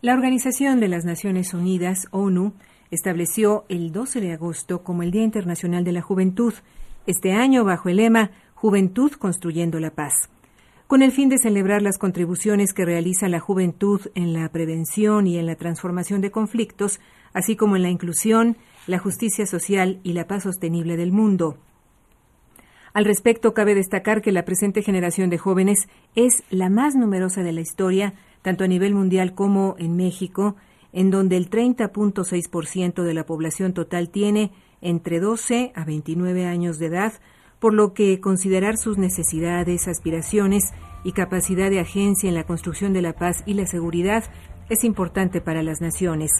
La Organización de las Naciones Unidas, ONU, estableció el 12 de agosto como el Día Internacional de la Juventud, este año bajo el lema Juventud construyendo la paz. Con el fin de celebrar las contribuciones que realiza la juventud en la prevención y en la transformación de conflictos, así como en la inclusión, la justicia social y la paz sostenible del mundo. Al respecto, cabe destacar que la presente generación de jóvenes es la más numerosa de la historia, tanto a nivel mundial como en México, en donde el 30.6% de la población total tiene entre 12 a 29 años de edad, por lo que considerar sus necesidades, aspiraciones y capacidad de agencia en la construcción de la paz y la seguridad es importante para las naciones.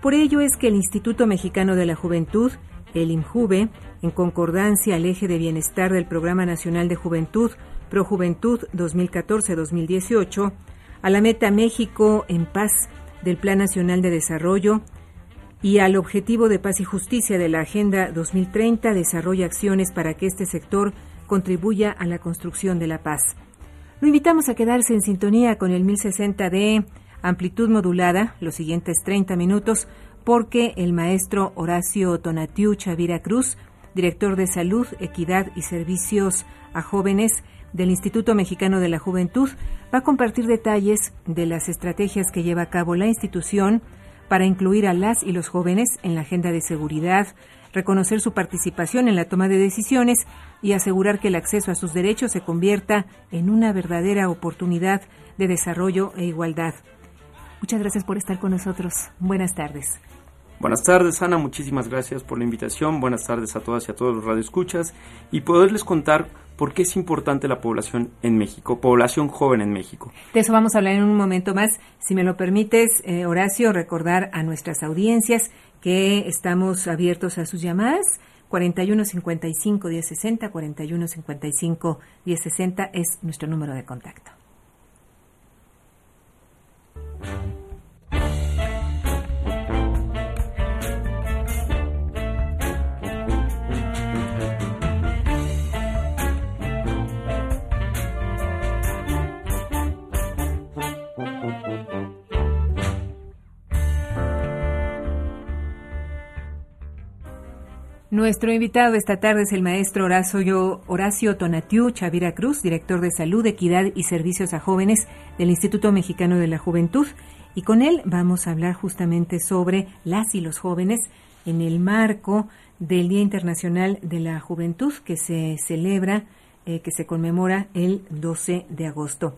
Por ello es que el Instituto Mexicano de la Juventud, el IMJUVE, en concordancia al eje de bienestar del Programa Nacional de Juventud, Projuventud 2014-2018, a la meta México en paz del Plan Nacional de Desarrollo y al objetivo de paz y justicia de la Agenda 2030 desarrolla acciones para que este sector contribuya a la construcción de la paz. Lo invitamos a quedarse en sintonía con el 1060 de amplitud modulada los siguientes 30 minutos porque el maestro Horacio Tonatiu Chavira Cruz, director de Salud, Equidad y Servicios a Jóvenes, del Instituto Mexicano de la Juventud va a compartir detalles de las estrategias que lleva a cabo la institución para incluir a las y los jóvenes en la agenda de seguridad, reconocer su participación en la toma de decisiones y asegurar que el acceso a sus derechos se convierta en una verdadera oportunidad de desarrollo e igualdad. Muchas gracias por estar con nosotros. Buenas tardes. Buenas tardes, Ana. Muchísimas gracias por la invitación. Buenas tardes a todas y a todos los radioescuchas y poderles contar por qué es importante la población en México, población joven en México. De eso vamos a hablar en un momento más. Si me lo permites, eh, Horacio, recordar a nuestras audiencias que estamos abiertos a sus llamadas. 4155 1060, 4155 1060 es nuestro número de contacto. Nuestro invitado esta tarde es el maestro Horacio, Horacio Tonatiu Chavira Cruz, director de Salud, Equidad y Servicios a Jóvenes del Instituto Mexicano de la Juventud. Y con él vamos a hablar justamente sobre las y los jóvenes en el marco del Día Internacional de la Juventud que se celebra, eh, que se conmemora el 12 de agosto.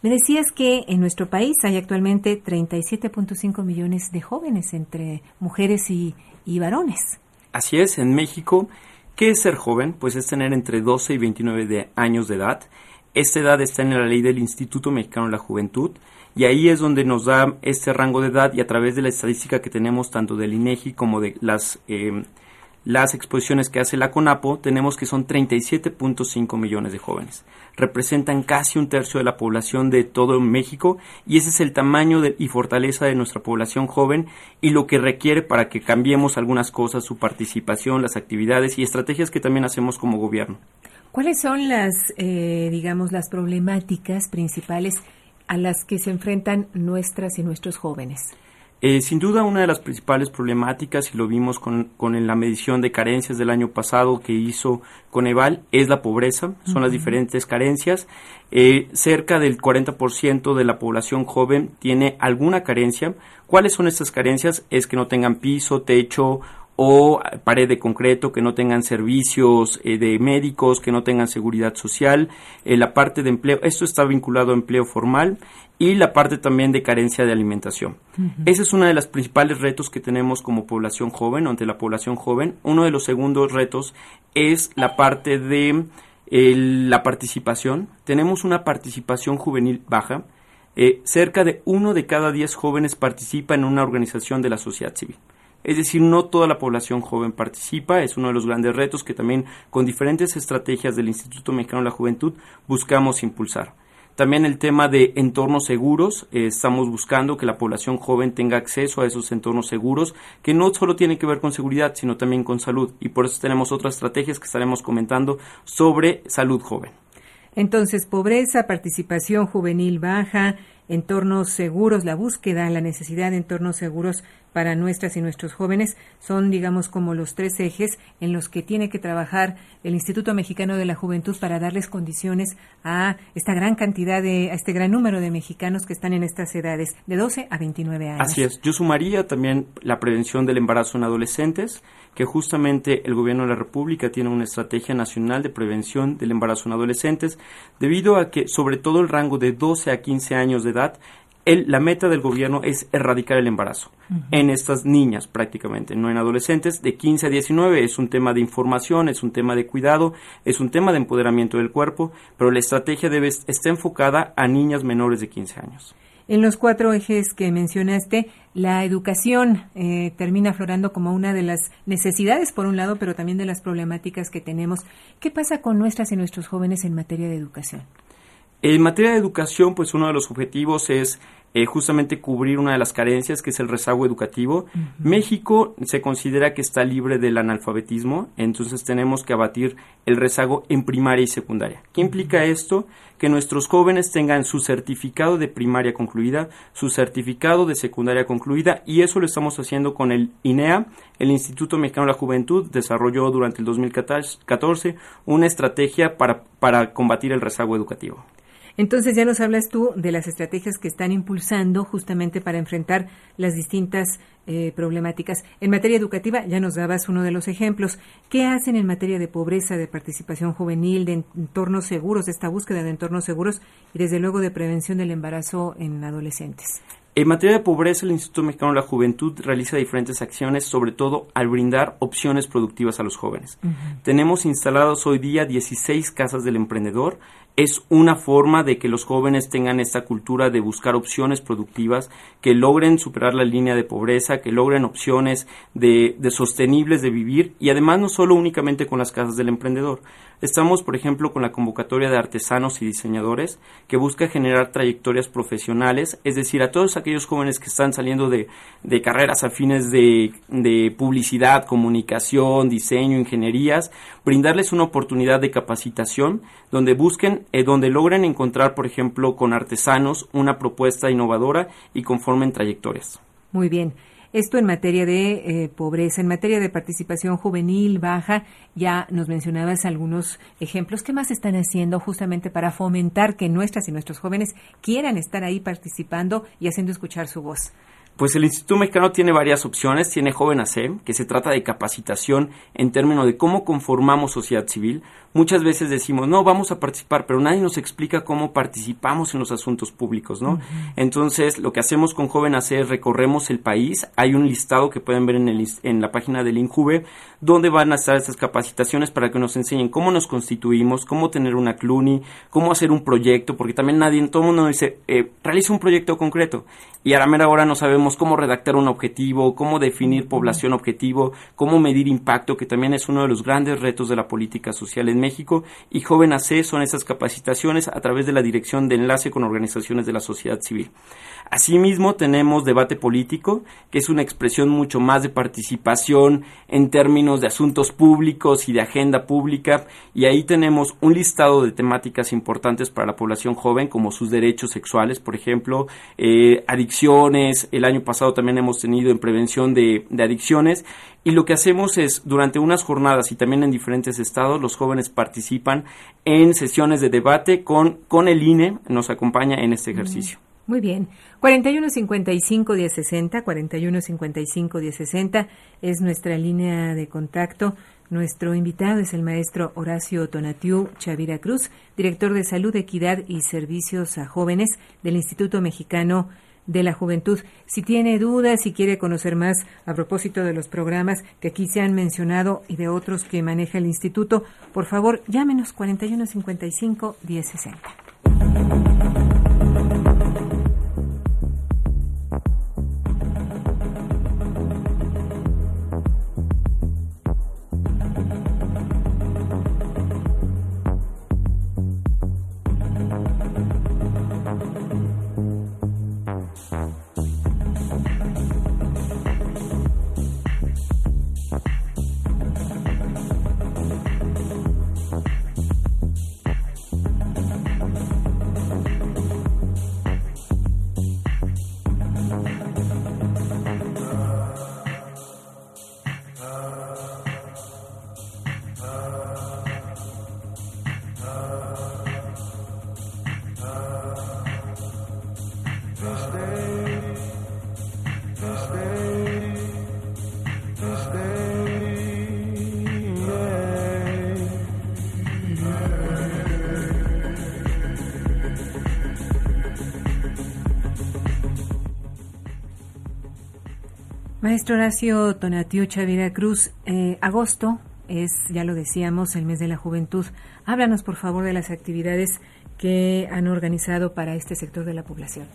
Me decías que en nuestro país hay actualmente 37.5 millones de jóvenes entre mujeres y varones. Así es, en México, ¿qué es ser joven? Pues es tener entre 12 y 29 años de edad. Esta edad está en la ley del Instituto Mexicano de la Juventud y ahí es donde nos da este rango de edad y a través de la estadística que tenemos tanto del INEGI como de las eh, las exposiciones que hace la CONAPO, tenemos que son 37.5 millones de jóvenes. Representan casi un tercio de la población de todo México y ese es el tamaño y fortaleza de nuestra población joven y lo que requiere para que cambiemos algunas cosas, su participación, las actividades y estrategias que también hacemos como gobierno. ¿Cuáles son las, eh, digamos, las problemáticas principales a las que se enfrentan nuestras y nuestros jóvenes? Eh, sin duda, una de las principales problemáticas, y lo vimos con, con, la medición de carencias del año pasado que hizo Coneval, es la pobreza, son las diferentes carencias. Eh, cerca del 40% de la población joven tiene alguna carencia. ¿Cuáles son estas carencias? Es que no tengan piso, techo o pared de concreto, que no tengan servicios eh, de médicos, que no tengan seguridad social, la parte de empleo, esto está vinculado a empleo formal y la parte también de carencia de alimentación. Ese es uno de los principales retos que tenemos como población joven, ante la población joven. Uno de los segundos retos es la parte de la participación. Tenemos una participación juvenil baja. Eh, cerca de uno de cada diez jóvenes participa en una organización de la sociedad civil. Es decir, no toda la población joven participa, es uno de los grandes retos que también con diferentes estrategias del Instituto Mexicano de la Juventud buscamos impulsar. También el tema de entornos seguros. Eh, estamos buscando que la población joven tenga acceso a esos entornos seguros, que no solo tienen que ver con seguridad, sino también con salud. Y por eso tenemos otras estrategias que estaremos comentando sobre salud joven. Entonces, pobreza, participación juvenil baja, entornos seguros, la búsqueda, la necesidad de entornos seguros para nuestras y nuestros jóvenes son, digamos, como los tres ejes en los que tiene que trabajar el Instituto Mexicano de la Juventud para darles condiciones a esta gran cantidad de, a este gran número de mexicanos que están en estas edades, de 12 a 29 años. Así es. Yo sumaría también la prevención del embarazo en adolescentes, que justamente el Gobierno de la República tiene una estrategia nacional de prevención del embarazo en adolescentes, debido a que sobre todo el rango de 12 a 15 años de edad la meta del gobierno es erradicar el embarazo en estas niñas prácticamente, no en adolescentes, de 15 a 19. Es un tema de información, es un tema de cuidado, es un tema de empoderamiento del cuerpo, pero la estrategia debe está enfocada a niñas menores de 15 años. En los cuatro ejes que mencionaste, la educación eh, termina aflorando como una de las necesidades, por un lado, pero también de las problemáticas que tenemos. ¿Qué pasa con nuestras y nuestros jóvenes en materia de educación? En materia de educación, pues uno de los objetivos es eh, justamente cubrir una de las carencias que es el rezago educativo. México se considera que está libre del analfabetismo, entonces tenemos que abatir el rezago en primaria y secundaria. ¿Qué implica esto? Que nuestros jóvenes tengan su certificado de primaria concluida, su certificado de secundaria concluida y eso lo estamos haciendo con el INEA, el Instituto Mexicano de la Juventud desarrolló durante el 2014 una estrategia para, para combatir el rezago educativo. Entonces ya nos hablas tú de las estrategias que están impulsando justamente para enfrentar las distintas eh, problemáticas. En materia educativa ya nos dabas uno de los ejemplos. ¿Qué hacen en materia de pobreza, de participación juvenil, de entornos seguros, de esta búsqueda de entornos seguros y desde luego de prevención del embarazo en adolescentes? En materia de pobreza, el Instituto Mexicano de la Juventud realiza diferentes acciones, sobre todo al brindar opciones productivas a los jóvenes. Tenemos instalados hoy día 16 casas del emprendedor es una forma de que los jóvenes tengan esta cultura de buscar opciones productivas, que logren superar la línea de pobreza, que logren opciones de, de, sostenibles de vivir y además no solo únicamente con las casas del emprendedor. Estamos, por ejemplo, con la convocatoria de artesanos y diseñadores que busca generar trayectorias profesionales, es decir, a todos aquellos jóvenes que están saliendo de, de carreras afines de, de publicidad, comunicación, diseño, ingenierías, brindarles una oportunidad de capacitación donde busquen eh, donde logren encontrar, por ejemplo, con artesanos una propuesta innovadora y conformen trayectorias. Muy bien. Esto en materia de eh, pobreza, en materia de participación juvenil baja, ya nos mencionabas algunos ejemplos. ¿Qué más están haciendo justamente para fomentar que nuestras y nuestros jóvenes quieran estar ahí participando y haciendo escuchar su voz? Pues el Instituto Mexicano tiene varias opciones. Tiene Joven AC, que se trata de capacitación en términos de cómo conformamos sociedad civil. Muchas veces decimos, no, vamos a participar, pero nadie nos explica cómo participamos en los asuntos públicos, ¿no? Entonces, lo que hacemos con Joven AC es recorremos el país. Hay un listado que pueden ver en, el, en la página del INJUVE, donde van a estar esas capacitaciones para que nos enseñen cómo nos constituimos, cómo tener una CLUNY, cómo hacer un proyecto, porque también nadie, todo el mundo dice, eh, realiza un proyecto concreto. Y a la mera hora no sabemos cómo redactar un objetivo, cómo definir población objetivo, cómo medir impacto, que también es uno de los grandes retos de la política social en México. Y Joven AC son esas capacitaciones a través de la Dirección de Enlace con Organizaciones de la Sociedad Civil. Asimismo, tenemos debate político, que es una expresión mucho más de participación en términos de asuntos públicos y de agenda pública. Y ahí tenemos un listado de temáticas importantes para la población joven, como sus derechos sexuales, por ejemplo, eh, adicciones. El año pasado también hemos tenido en prevención de, adicciones. Y lo que hacemos es, durante unas jornadas y también en diferentes estados, los jóvenes participan en sesiones de debate con, con el INE, nos acompaña en este ejercicio. Muy bien. 4155-1060, 4155-1060 es nuestra línea de contacto. Nuestro invitado es el maestro Horacio Tonatiu Chavira Cruz, director de Salud, Equidad y Servicios a Jóvenes del Instituto Mexicano de la Juventud. Si tiene dudas, si quiere conocer más a propósito de los programas que aquí se han mencionado y de otros que maneja el instituto, por favor, llámenos 4155 1060. Maestro Horacio Tonatiucha Cruz, eh, agosto es, ya lo decíamos, el mes de la juventud. Háblanos, por favor, de las actividades que han organizado para este sector de la población.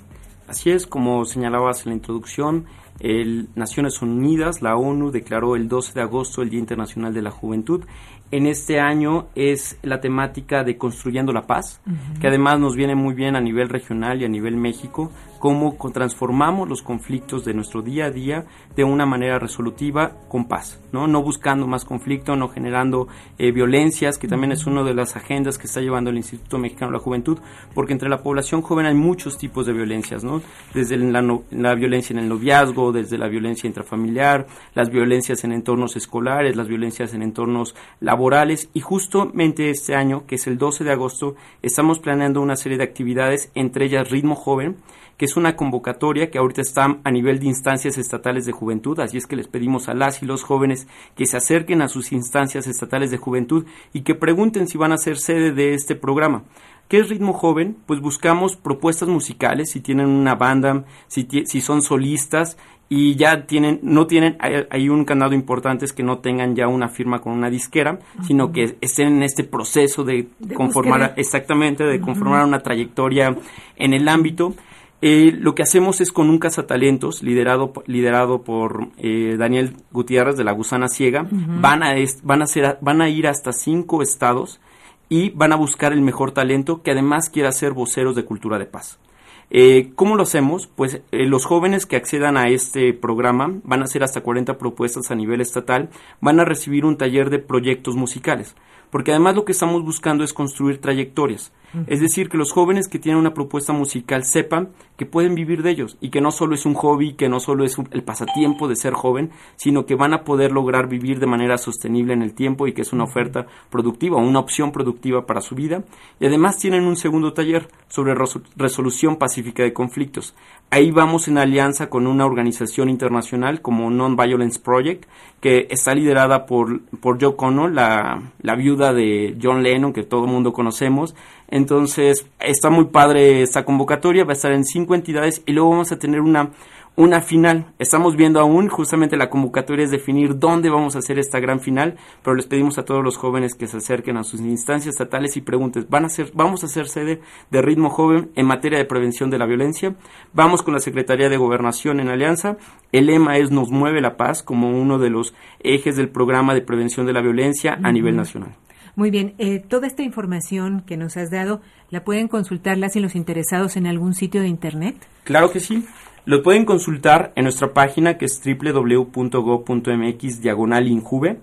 Así es, como señalabas en la introducción, el Naciones Unidas, la ONU, declaró el 12 de agosto el Día Internacional de la Juventud en este año es la temática de Construyendo la Paz, que además nos viene muy bien a nivel regional y a nivel México, cómo transformamos los conflictos de nuestro día a día de una manera resolutiva con paz, no, no buscando más conflicto, no generando eh, violencias, que también es una de las agendas que está llevando el Instituto Mexicano de la Juventud, porque entre la población joven hay muchos tipos de violencias, ¿no? desde la, la violencia en el noviazgo, desde la violencia intrafamiliar, las violencias en entornos escolares, las violencias en entornos laborales, y justamente este año, que es el 12 de agosto, estamos planeando una serie de actividades, entre ellas Ritmo Joven, que es una convocatoria que ahorita está a nivel de instancias estatales de juventud, así es que les pedimos a las y los jóvenes que se acerquen a sus instancias estatales de juventud y que pregunten si van a ser sede de este programa. ¿Qué es ritmo joven? Pues buscamos propuestas musicales, si tienen una banda, si, si son solistas, y ya tienen, no tienen, hay, un candado importante es que no tengan ya una firma con una disquera, sino que estén en este proceso de, conformar, exactamente, de conformar una trayectoria en el ámbito. Eh, lo que hacemos es con un cazatalentos liderado, liderado por eh, Daniel Gutiérrez de la Gusana Ciega. van, a van, a ser, van a ir hasta cinco estados y van a buscar el mejor talento que además quiera ser voceros de cultura de paz. Eh, ¿Cómo lo hacemos? Pues eh, los jóvenes que accedan a este programa van a hacer hasta 40 propuestas a nivel estatal, van a recibir un taller de proyectos musicales, porque además lo que estamos buscando es construir trayectorias. Es decir, que los jóvenes que tienen una propuesta musical sepan que pueden vivir de ellos y que no solo es un hobby, que no solo es el pasatiempo de ser joven, sino que van a poder lograr vivir de manera sostenible en el tiempo y que es una oferta productiva, una opción productiva para su vida. Y además tienen un segundo taller sobre resolución pacífica de conflictos. Ahí vamos en alianza con una organización internacional como Non-Violence Project, que está liderada por, por Joe Connor, la, la viuda de John Lennon, que todo el mundo conocemos, entonces, está muy padre esta convocatoria, va a estar en cinco entidades y luego vamos a tener una, una final. Estamos viendo aún, justamente la convocatoria es definir dónde vamos a hacer esta gran final, pero les pedimos a todos los jóvenes que se acerquen a sus instancias estatales y pregunten, ¿van a ser, vamos a hacer sede de ritmo joven en materia de prevención de la violencia. Vamos con la Secretaría de Gobernación en alianza. El lema es Nos mueve la paz como uno de los ejes del programa de prevención de la violencia a nivel nacional. Muy bien, eh, toda esta información que nos has dado, ¿la pueden consultar las y los interesados en algún sitio de Internet? Claro que sí. Lo pueden consultar en nuestra página que es www.go.mx diagonal injuve.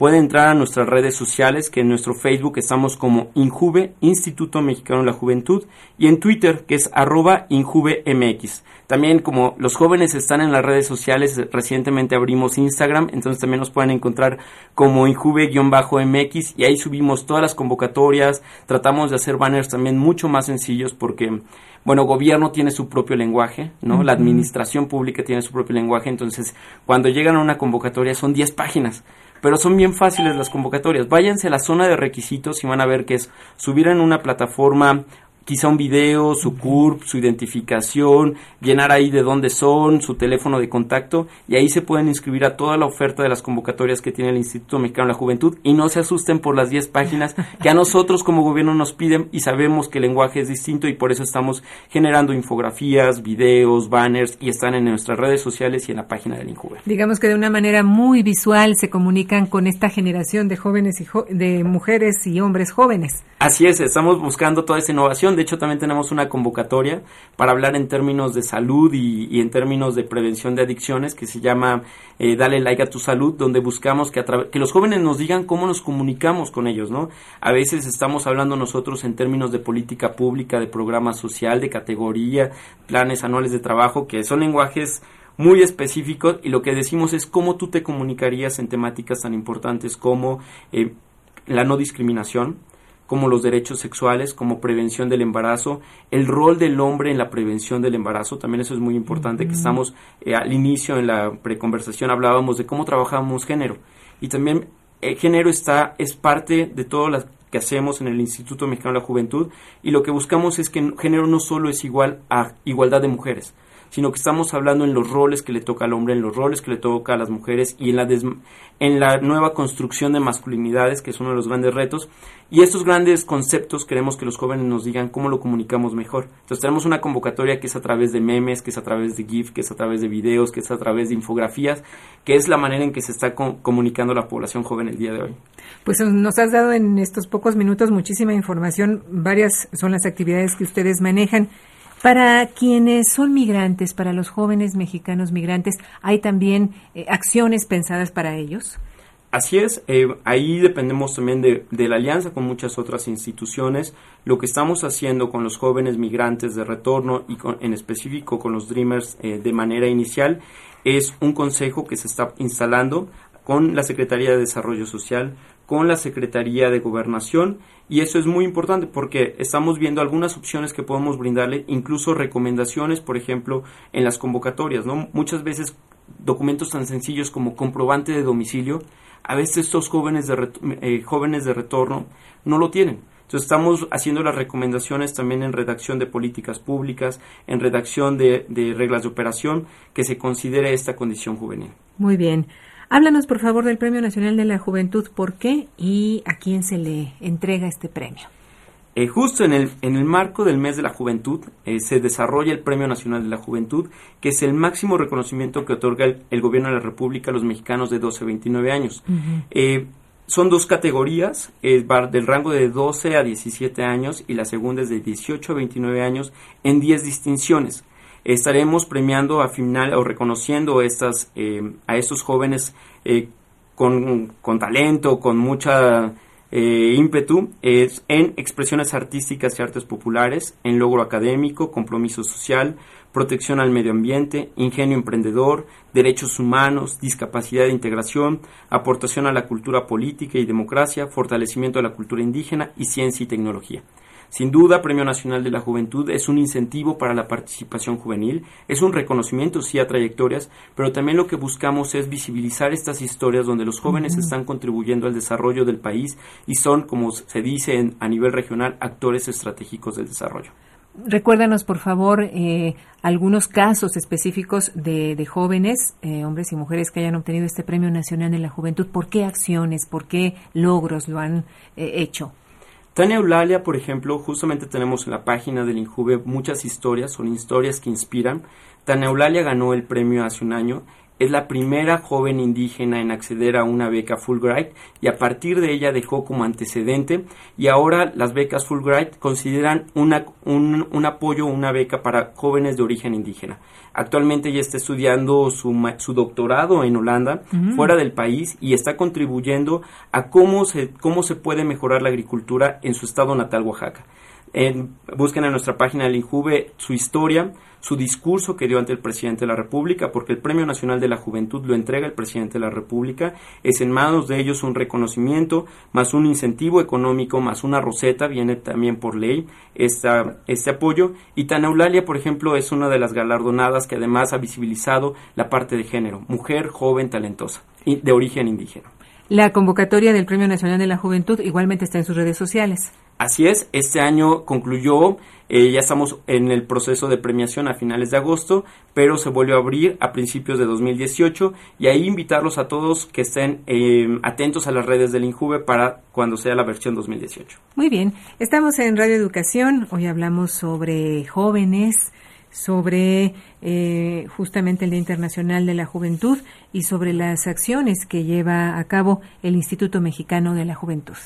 Pueden entrar a nuestras redes sociales, que en nuestro Facebook estamos como Injuve, Instituto Mexicano de la Juventud, y en Twitter, que es arroba InjuveMX. También como los jóvenes están en las redes sociales, recientemente abrimos Instagram, entonces también nos pueden encontrar como injuve-mx y ahí subimos todas las convocatorias, tratamos de hacer banners también mucho más sencillos porque, bueno, gobierno tiene su propio lenguaje, ¿no? La administración pública tiene su propio lenguaje, entonces cuando llegan a una convocatoria son 10 páginas pero son bien fáciles las convocatorias. Váyanse a la zona de requisitos y van a ver que es subir en una plataforma quizá un video, su CURP, su identificación, llenar ahí de dónde son, su teléfono de contacto y ahí se pueden inscribir a toda la oferta de las convocatorias que tiene el Instituto Mexicano de la Juventud y no se asusten por las 10 páginas que a nosotros como gobierno nos piden y sabemos que el lenguaje es distinto y por eso estamos generando infografías, videos, banners y están en nuestras redes sociales y en la página del INJUVE. Digamos que de una manera muy visual se comunican con esta generación de jóvenes y de mujeres y hombres jóvenes. Así es, estamos buscando toda esta innovación de hecho, también tenemos una convocatoria para hablar en términos de salud y, en términos de prevención de adicciones que se llama eh, Dale like a tu salud, donde buscamos que, que los jóvenes nos digan cómo nos comunicamos con ellos, ¿no? A veces estamos hablando nosotros en términos de política pública, de programa social, de categoría, planes anuales de trabajo, que son lenguajes muy específicos y lo que decimos es cómo tú te comunicarías en temáticas tan importantes como eh, la no discriminación, como los derechos sexuales, como prevención del embarazo, el rol del hombre en la prevención del embarazo, también eso es muy importante, que estamos eh, al inicio en la preconversación hablábamos de cómo trabajamos género. Y también el género está es parte de todo lo que hacemos en el Instituto Mexicano de la Juventud y lo que buscamos es que género no solo es igual a igualdad de mujeres, sino que estamos hablando en los roles que le toca al hombre, en los roles que le toca a las mujeres y en la, en la nueva construcción de masculinidades, que es uno de los grandes retos. Y estos grandes conceptos queremos que los jóvenes nos digan cómo lo comunicamos mejor. Entonces tenemos una convocatoria que es a través de memes, que es a través de GIF, que es a través de videos, que es a través de infografías, que es la manera en que se está comunicando la población joven el día de hoy. Pues nos has dado en estos pocos minutos muchísima información. Varias son las actividades que ustedes manejan. Para quienes son migrantes, para los jóvenes mexicanos migrantes, ¿hay también eh, acciones pensadas para ellos? Así es, eh, ahí dependemos también de, la alianza con muchas otras instituciones. Lo que estamos haciendo con los jóvenes migrantes de retorno y en específico con los Dreamers eh, de manera inicial es un consejo que se está instalando con la Secretaría de Desarrollo Social, con la Secretaría de Gobernación y eso es muy importante porque estamos viendo algunas opciones que podemos brindarle, incluso recomendaciones, por ejemplo, en las convocatorias, ¿no? Muchas veces documentos tan sencillos como comprobante de domicilio a veces estos jóvenes de, eh, jóvenes de retorno no lo tienen. Entonces estamos haciendo las recomendaciones también en redacción de políticas públicas, en redacción de, de reglas de operación, que se considere esta condición juvenil. Muy bien. Háblanos, por favor, del Premio Nacional de la Juventud. ¿Por qué y a quién se le entrega este premio? Eh, justo en el, en el marco del mes de la juventud eh, se desarrolla el Premio Nacional de la Juventud, que es el máximo reconocimiento que otorga el, gobierno de la República a los mexicanos de 12 a 29 años. Eh, son dos categorías, del rango de 12 a 17 años y la segunda es de 18 a 29 años en 10 distinciones. Estaremos premiando a final o reconociendo estas, a estos jóvenes con, con talento, con mucha eh, ímpetu en expresiones artísticas y artes populares, en logro académico, compromiso social, protección al medio ambiente, ingenio emprendedor, derechos humanos, discapacidad e integración, aportación a la cultura política y democracia, fortalecimiento de la cultura indígena y ciencia y tecnología. Sin duda, Premio Nacional de la Juventud es un incentivo para la participación juvenil, es un reconocimiento sí a trayectorias, pero también lo que buscamos es visibilizar estas historias donde los jóvenes están contribuyendo al desarrollo del país y son, como se dice a nivel regional, actores estratégicos del desarrollo. Recuérdanos, por favor, eh, algunos casos específicos de, jóvenes, eh, hombres y mujeres que hayan obtenido este Premio Nacional de la Juventud. ¿Por qué acciones, por qué logros lo han eh, hecho? Tania Eulalia, por ejemplo, justamente tenemos en la página del Injuve muchas historias, son historias que inspiran. Tania Eulalia ganó el premio hace un año es la primera joven indígena en acceder a una beca Fulbright y a partir de ella dejó como antecedente y ahora las becas Fulbright consideran una, un, un apoyo, una beca para jóvenes de origen indígena. Actualmente ella está estudiando su, su doctorado en Holanda, fuera del país, y está contribuyendo a cómo se, cómo se puede mejorar la agricultura en su estado natal, Oaxaca. Busquen en nuestra página del INJUVE su historia, su discurso que dio ante el presidente de la República, porque el Premio Nacional de la Juventud lo entrega el presidente de la República, es en manos de ellos un reconocimiento, más un incentivo económico, más una roseta, viene también por ley esta, este apoyo, y Tana Eulalia, por ejemplo, es una de las galardonadas que además ha visibilizado la parte de género, mujer joven talentosa, de origen indígena. La convocatoria del Premio Nacional de la Juventud igualmente está en sus redes sociales. Así es, este año concluyó, eh, ya estamos en el proceso de premiación a finales de agosto, pero se volvió a abrir a principios de 2018 y ahí invitarlos a todos que estén eh, atentos a las redes del INJUVE para cuando sea la versión 2018. Muy bien, estamos en Radio Educación, hoy hablamos sobre jóvenes, sobre eh, justamente el Día Internacional de la Juventud y sobre las acciones que lleva a cabo el Instituto Mexicano de la Juventud.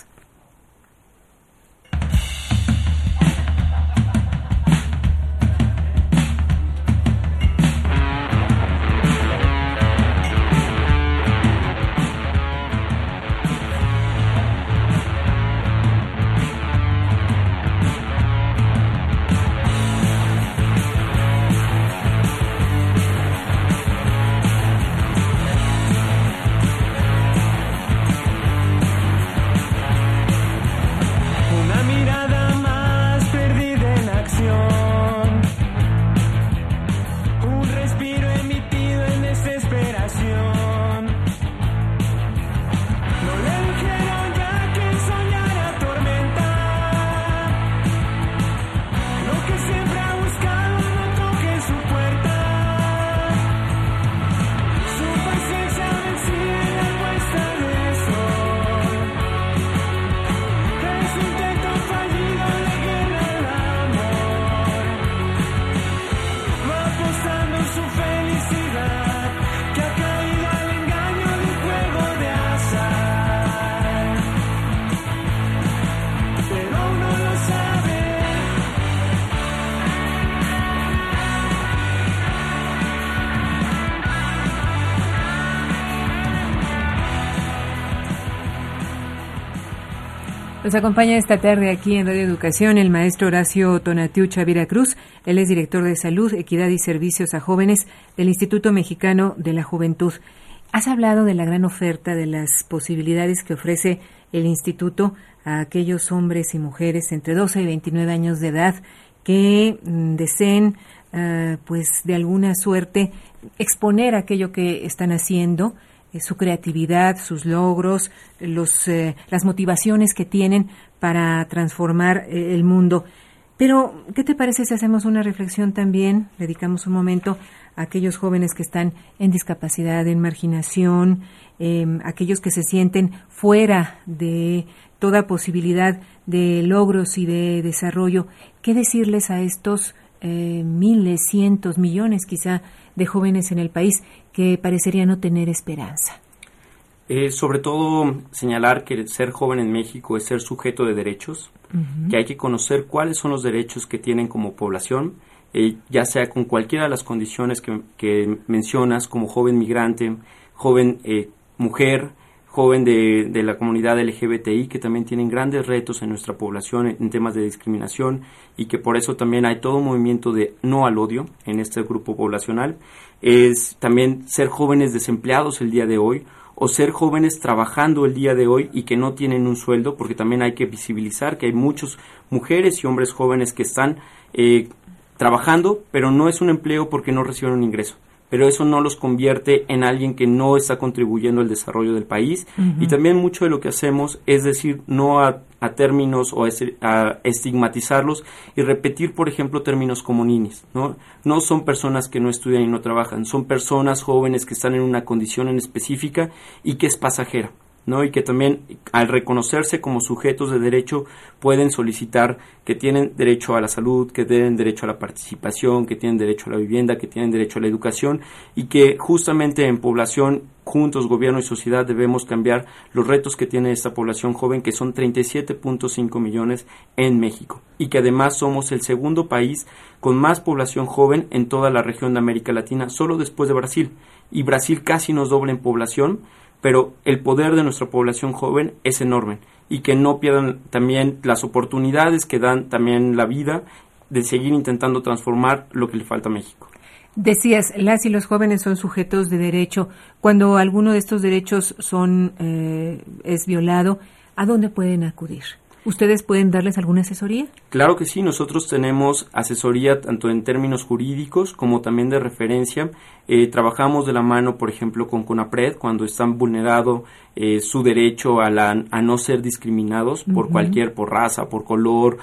Nos acompaña esta tarde aquí en Radio Educación el maestro Horacio Tonatiu Chavira Cruz. Él es director de Salud, Equidad y Servicios a Jóvenes del Instituto Mexicano de la Juventud. Has hablado de la gran oferta, de las posibilidades que ofrece el instituto a aquellos hombres y mujeres entre 12 y 29 años de edad que mm, deseen, uh, pues de alguna suerte, exponer aquello que están haciendo, eh, su creatividad, sus logros, los, eh, las motivaciones que tienen para transformar eh, el mundo. Pero, ¿qué te parece si hacemos una reflexión también, dedicamos un momento a aquellos jóvenes que están en discapacidad, en marginación, em, aquellos que se sienten fuera de toda posibilidad de logros y de desarrollo? ¿Qué decirles a estos miles, cientos, millones quizá de jóvenes en el país que parecería no tener esperanza? Eh, sobre todo señalar que ser joven en México es ser sujeto de derechos, que hay que conocer cuáles son los derechos que tienen como población, eh, ya sea con cualquiera de las condiciones que, mencionas, como joven migrante, joven eh, mujer, joven de, de, la comunidad LGBTI, que también tienen grandes retos en nuestra población en, temas de discriminación y que por eso también hay todo un movimiento de no al odio en este grupo poblacional. Es también ser jóvenes desempleados el día de hoy o ser jóvenes trabajando el día de hoy y que no tienen un sueldo, porque también hay que visibilizar que hay muchas mujeres y hombres jóvenes que están eh, trabajando, pero no es un empleo porque no reciben un ingreso pero eso no los convierte en alguien que no está contribuyendo al desarrollo del país. Y también mucho de lo que hacemos es decir no a, términos o a, estigmatizarlos y repetir, por ejemplo, términos como ninis. ¿no? no son personas que no estudian y no trabajan, son personas jóvenes que están en una condición en específica y que es pasajera. ¿No? y que también al reconocerse como sujetos de derecho pueden solicitar que tienen derecho a la salud, que tienen derecho a la participación, que tienen derecho a la vivienda, que tienen derecho a la educación y que justamente en población juntos, gobierno y sociedad debemos cambiar los retos que tiene esta población joven que son 37.5 millones en México y que además somos el segundo país con más población joven en toda la región de América Latina, solo después de Brasil y Brasil casi nos dobla en población pero el poder de nuestra población joven es enorme y que no pierdan también las oportunidades que dan también la vida de seguir intentando transformar lo que le falta a México. Decías, las y los jóvenes son sujetos de derecho. Cuando alguno de estos derechos son eh, es violado, ¿a dónde pueden acudir? ¿Ustedes pueden darles alguna asesoría? Claro que sí, nosotros tenemos asesoría tanto en términos jurídicos como también de referencia. Eh, trabajamos de la mano, por ejemplo, con CONAPRED cuando están vulnerado eh, su derecho a, la, a no ser discriminados por cualquier, por raza, por color.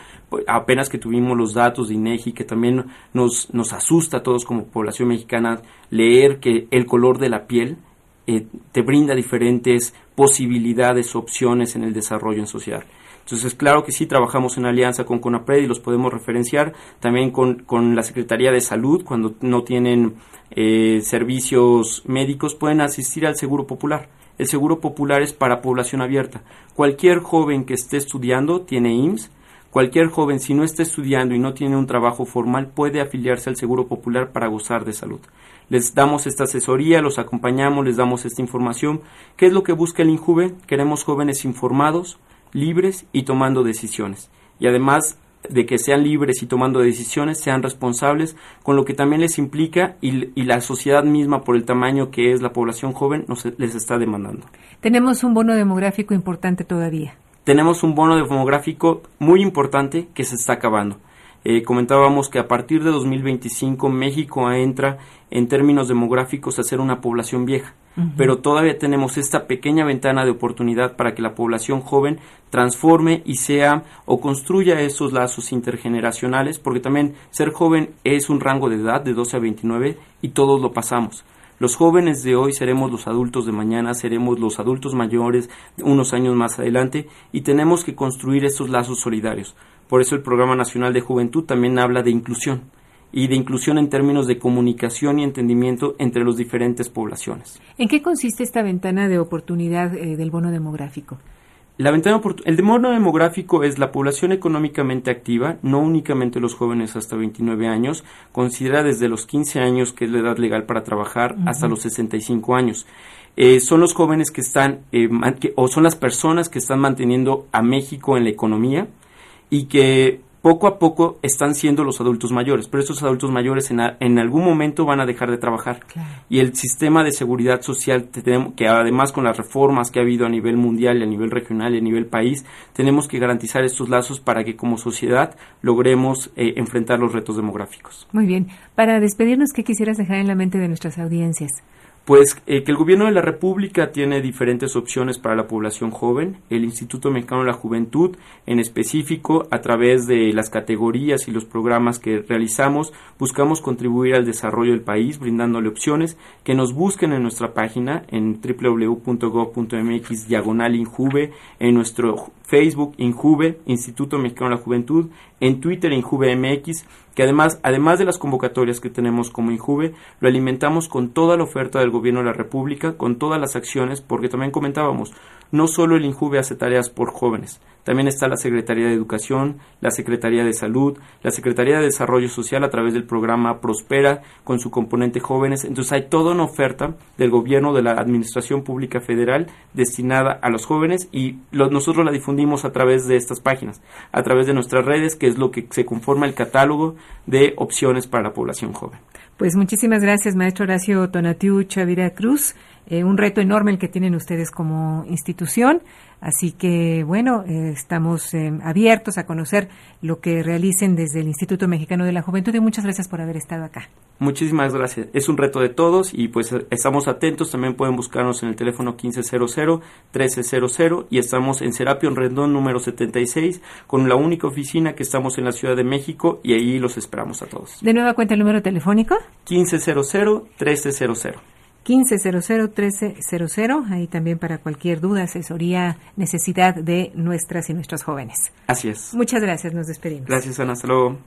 apenas que tuvimos los datos de INEGI, que también nos, nos asusta a todos como población mexicana leer que el color de la piel eh, te brinda diferentes posibilidades, opciones en el desarrollo en sociedad. Entonces, claro que sí, trabajamos en alianza con CONAPRED y los podemos referenciar, también con, con la Secretaría de Salud, cuando no tienen eh, servicios médicos, pueden asistir al Seguro Popular. El Seguro Popular es para población abierta. Cualquier joven que esté estudiando tiene IMSS, Cualquier joven, si no está estudiando y no tiene un trabajo formal, puede afiliarse al Seguro Popular para gozar de salud. Les damos esta asesoría, los acompañamos, les damos esta información. ¿Qué es lo que busca el INJUVE? Queremos jóvenes informados, libres y tomando decisiones. Y además de que sean libres y tomando decisiones, sean responsables con lo que también les implica y, la sociedad misma por el tamaño que es la población joven nos, les está demandando. Tenemos un bono demográfico importante todavía. Tenemos un bono demográfico muy importante que se está acabando. Eh, comentábamos que a partir de 2025 México entra en términos demográficos a ser una población vieja, pero todavía tenemos esta pequeña ventana de oportunidad para que la población joven transforme y sea o construya esos lazos intergeneracionales, porque también ser joven es un rango de edad de 12 a 29 y todos lo pasamos. Los jóvenes de hoy seremos los adultos de mañana, seremos los adultos mayores unos años más adelante y tenemos que construir estos lazos solidarios. Por eso el Programa Nacional de Juventud también habla de inclusión y de inclusión en términos de comunicación y entendimiento entre las diferentes poblaciones. ¿En qué consiste esta ventana de oportunidad eh, del bono demográfico? La ventana el demono demográfico es la población económicamente activa, no únicamente los jóvenes hasta 29 años, considera desde los 15 años, que es la edad legal para trabajar, hasta los 65 años. Eh, son los jóvenes que están, eh, o son las personas que están manteniendo a México en la economía y que poco a poco están siendo los adultos mayores, pero estos adultos mayores en, en algún momento van a dejar de trabajar. Y el sistema de seguridad social, que además con las reformas que ha habido a nivel mundial, a nivel regional y a nivel país, tenemos que garantizar estos lazos para que como sociedad logremos eh, enfrentar los retos demográficos. Muy bien. Para despedirnos, ¿qué quisieras dejar en la mente de nuestras audiencias? Pues eh, que el gobierno de la República tiene diferentes opciones para la población joven. El Instituto Mexicano de la Juventud, en específico, a través de las categorías y los programas que realizamos, buscamos contribuir al desarrollo del país, brindándole opciones que nos busquen en nuestra página en www.gov.mx diagonal injuve, en nuestro Facebook Injuve, Instituto Mexicano de la Juventud, en Twitter Injuve MX, que además, además de las convocatorias que tenemos como Injuve, lo alimentamos con toda la oferta del Gobierno de la República, con todas las acciones, porque también comentábamos, no solo el Injuve hace tareas por jóvenes, también está la Secretaría de Educación, la Secretaría de Salud, la Secretaría de Desarrollo Social a través del programa Prospera con su componente jóvenes. Entonces hay toda una oferta del gobierno de la Administración Pública Federal destinada a los jóvenes y nosotros la difundimos a través de estas páginas, a través de nuestras redes, que es lo que se conforma el catálogo de opciones para la población joven. Pues muchísimas gracias, maestro Horacio Tonatiu Chavira Cruz. Eh, un reto enorme el que tienen ustedes como institución. Así que, bueno, eh, estamos eh, abiertos a conocer lo que realicen desde el Instituto Mexicano de la Juventud y muchas gracias por haber estado acá. Muchísimas gracias. Es un reto de todos y pues estamos atentos. También pueden buscarnos en el teléfono 1500-1300 y estamos en Serapio Rendón número 76 con la única oficina que estamos en la Ciudad de México y ahí los esperamos a todos. ¿De nueva cuenta el número telefónico? 1500-1300. 1500-1300, ahí también para cualquier duda, asesoría, necesidad de nuestras y nuestros jóvenes. Así es. Muchas gracias, nos despedimos. Gracias, Ana, hasta luego.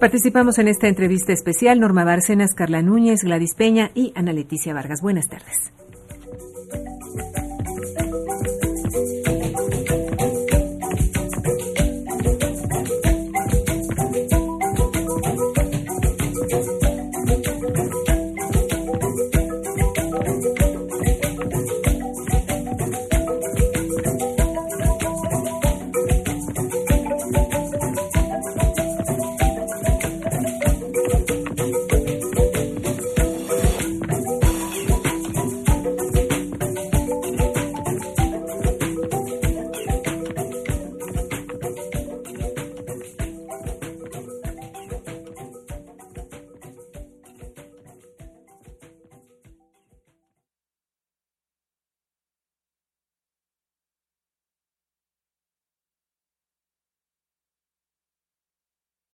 Participamos en esta entrevista especial Norma Bárcenas, Carla Núñez, Gladys Peña y Ana Leticia Vargas. Buenas tardes.